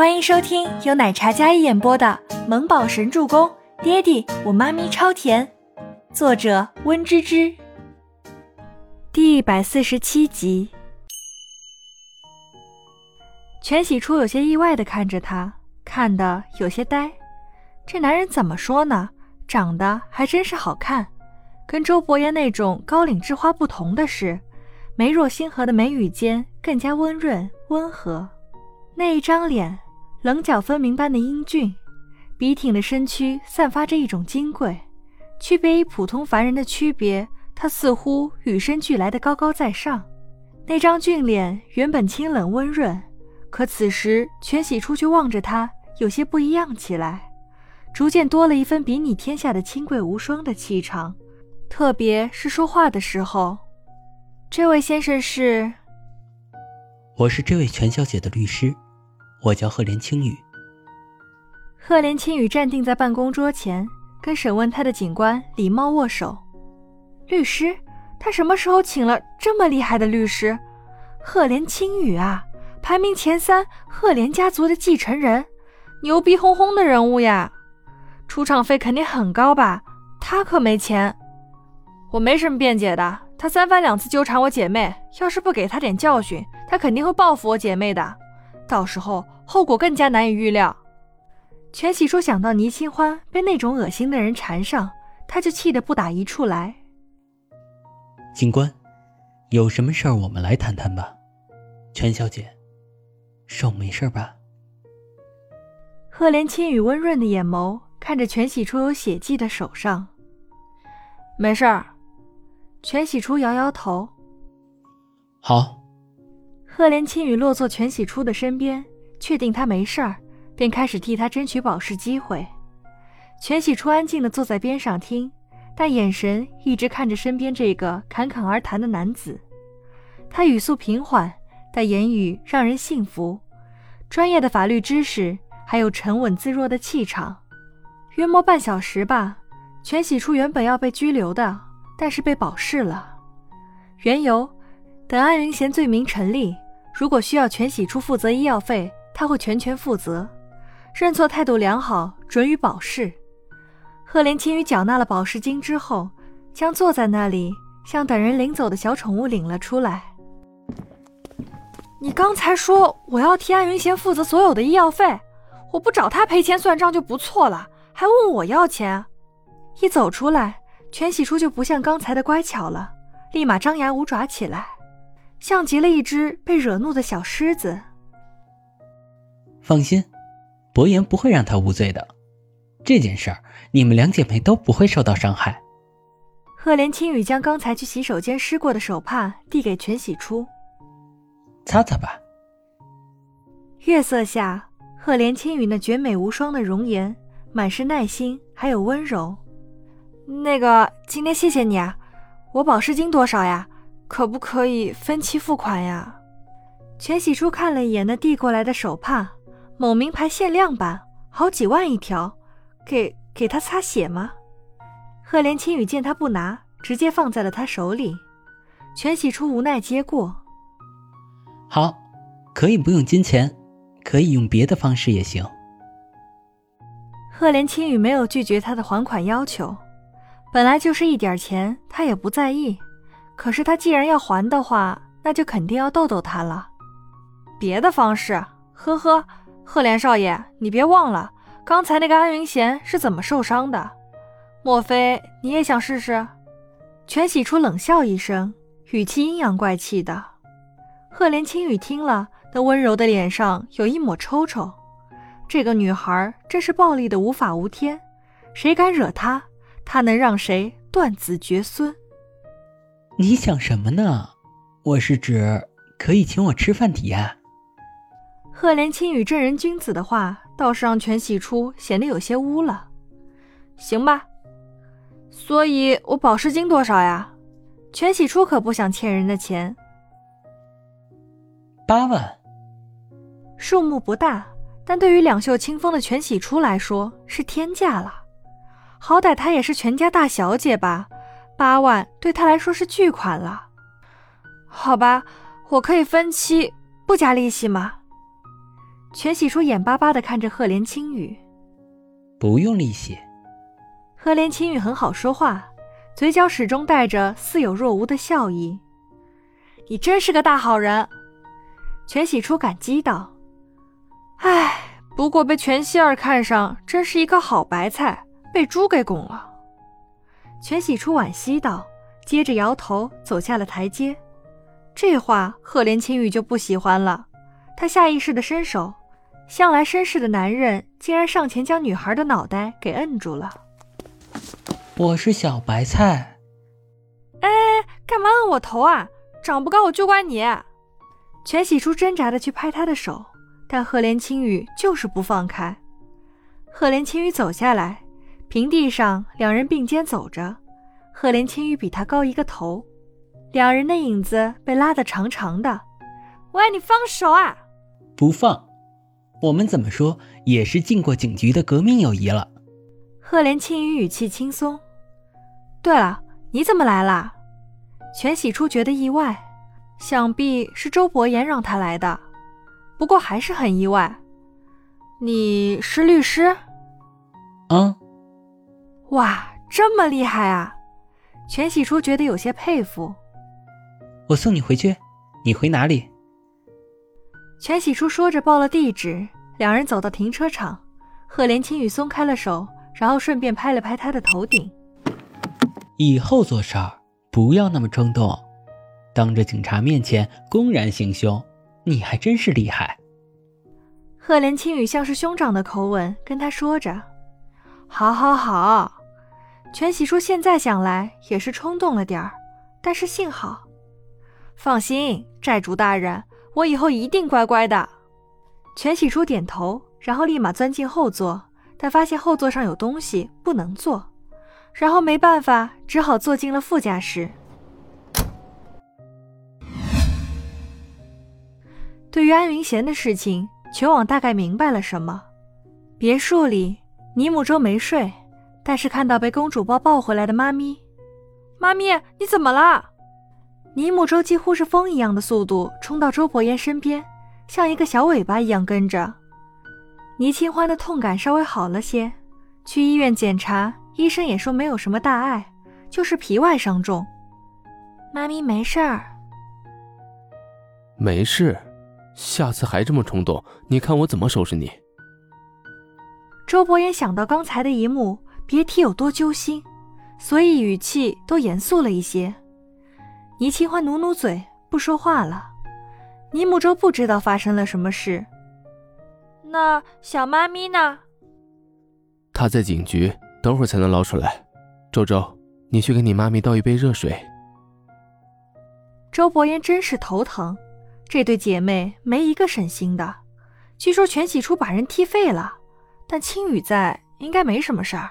欢迎收听由奶茶嘉一演播的《萌宝神助攻》，爹地我妈咪超甜，作者温芝芝。第一百四十七集。全喜初有些意外的看着他，看得有些呆。这男人怎么说呢？长得还真是好看。跟周伯言那种高岭之花不同的是，眉若星河的眉宇间更加温润温和。那一张脸，棱角分明般的英俊，笔挺的身躯散发着一种金贵。区别于普通凡人的区别，他似乎与生俱来的高高在上。那张俊脸原本清冷温润，可此时全喜出去望着他，有些不一样起来，逐渐多了一分比拟天下的清贵无双的气场。特别是说话的时候，这位先生是？我是这位全小姐的律师，我叫赫连青雨。赫连青雨站定在办公桌前，跟审问他的警官礼貌握手。律师？他什么时候请了这么厉害的律师？赫连青雨啊，排名前三，赫连家族的继承人，牛逼哄哄的人物呀，出场费肯定很高吧？他可没钱。我没什么辩解的，他三番两次纠缠我姐妹，要是不给他点教训，他肯定会报复我姐妹的，到时候后果更加难以预料。全喜初想到倪清欢被那种恶心的人缠上，他就气得不打一处来。警官，有什么事儿我们来谈谈吧。全小姐，手没事吧？赫连青雨温润的眼眸看着全喜初有血迹的手上，没事儿。全喜初摇摇头。好。赫连青雨落座全喜初的身边，确定他没事儿，便开始替他争取保释机会。全喜初安静的坐在边上听，但眼神一直看着身边这个侃侃而谈的男子。他语速平缓，但言语让人信服，专业的法律知识，还有沉稳自若的气场。约莫半小时吧，全喜初原本要被拘留的。但是被保释了，缘由，等安云贤罪名成立，如果需要全喜初负责医药费，他会全权负责。认错态度良好，准予保释。赫连青羽缴纳了保释金之后，将坐在那里向等人领走的小宠物领了出来。你刚才说我要替安云贤负责所有的医药费，我不找他赔钱算账就不错了，还问我要钱。一走出来。全喜初就不像刚才的乖巧了，立马张牙舞爪起来，像极了一只被惹怒的小狮子。放心，伯言不会让他无罪的。这件事儿，你们两姐妹都不会受到伤害。赫连青雨将刚才去洗手间湿过的手帕递给全喜初，擦擦吧。月色下，赫连青雨那绝美无双的容颜，满是耐心，还有温柔。那个，今天谢谢你啊，我保释金多少呀？可不可以分期付款呀？全喜初看了一眼那递过来的手帕，某名牌限量版，好几万一条，给给他擦血吗？赫连青雨见他不拿，直接放在了他手里。全喜初无奈接过，好，可以不用金钱，可以用别的方式也行。赫连青雨没有拒绝他的还款要求。本来就是一点钱，他也不在意。可是他既然要还的话，那就肯定要逗逗他了。别的方式，呵呵，赫连少爷，你别忘了刚才那个安云贤是怎么受伤的？莫非你也想试试？全喜初冷笑一声，语气阴阳怪气的。赫连青雨听了，那温柔的脸上有一抹抽抽。这个女孩真是暴力的无法无天，谁敢惹她？她能让谁断子绝孙？你想什么呢？我是指可以请我吃饭抵押。赫连青与正人君子的话，倒是让全喜初显得有些污了。行吧，所以我保释金多少呀？全喜初可不想欠人的钱。八万。数目不大，但对于两袖清风的全喜初来说是天价了。好歹她也是全家大小姐吧，八万对他来说是巨款了。好吧，我可以分期不加利息吗？全喜初眼巴巴地看着赫连青雨，不用利息。赫连青雨很好说话，嘴角始终带着似有若无的笑意。你真是个大好人，全喜初感激道。唉，不过被全希儿看上，真是一个好白菜，被猪给拱了。全喜初惋惜道，接着摇头走下了台阶。这话赫连青羽就不喜欢了，他下意识的伸手。向来绅士的男人竟然上前将女孩的脑袋给摁住了。我是小白菜。哎，干嘛摁我头啊？长不高我就怪你。全喜初挣扎的去拍他的手，但赫连青雨就是不放开。赫连青雨走下来，平地上两人并肩走着，赫连青羽比他高一个头，两人的影子被拉得长长的。喂，你放手啊！不放。我们怎么说也是进过警局的革命友谊了。赫连青羽语气轻松。对了，你怎么来了？全喜初觉得意外，想必是周伯言让他来的，不过还是很意外。你是律师？嗯。哇，这么厉害啊！全喜初觉得有些佩服。我送你回去，你回哪里？全喜初说着报了地址，两人走到停车场，赫连青雨松开了手，然后顺便拍了拍他的头顶。以后做事儿不要那么冲动，当着警察面前公然行凶，你还真是厉害。赫连青雨像是兄长的口吻跟他说着：“好，好，好。”全喜初现在想来也是冲动了点儿，但是幸好，放心，债主大人。我以后一定乖乖的。全喜初点头，然后立马钻进后座，但发现后座上有东西不能坐，然后没办法，只好坐进了副驾驶。对于安云贤的事情，全网大概明白了什么。别墅里，尼木舟没睡，但是看到被公主抱抱回来的妈咪，妈咪，你怎么了？尼木舟几乎是风一样的速度冲到周伯言身边，像一个小尾巴一样跟着。倪清欢的痛感稍微好了些，去医院检查，医生也说没有什么大碍，就是皮外伤重。妈咪没事儿，没事。下次还这么冲动，你看我怎么收拾你。周伯言想到刚才的一幕，别提有多揪心，所以语气都严肃了一些。倪清欢努努嘴，不说话了。倪木舟不知道发生了什么事。那小妈咪呢？她在警局，等会儿才能捞出来。周周，你去给你妈咪倒一杯热水。周伯言真是头疼，这对姐妹没一个省心的。据说全喜初把人踢废了，但青雨在，应该没什么事儿。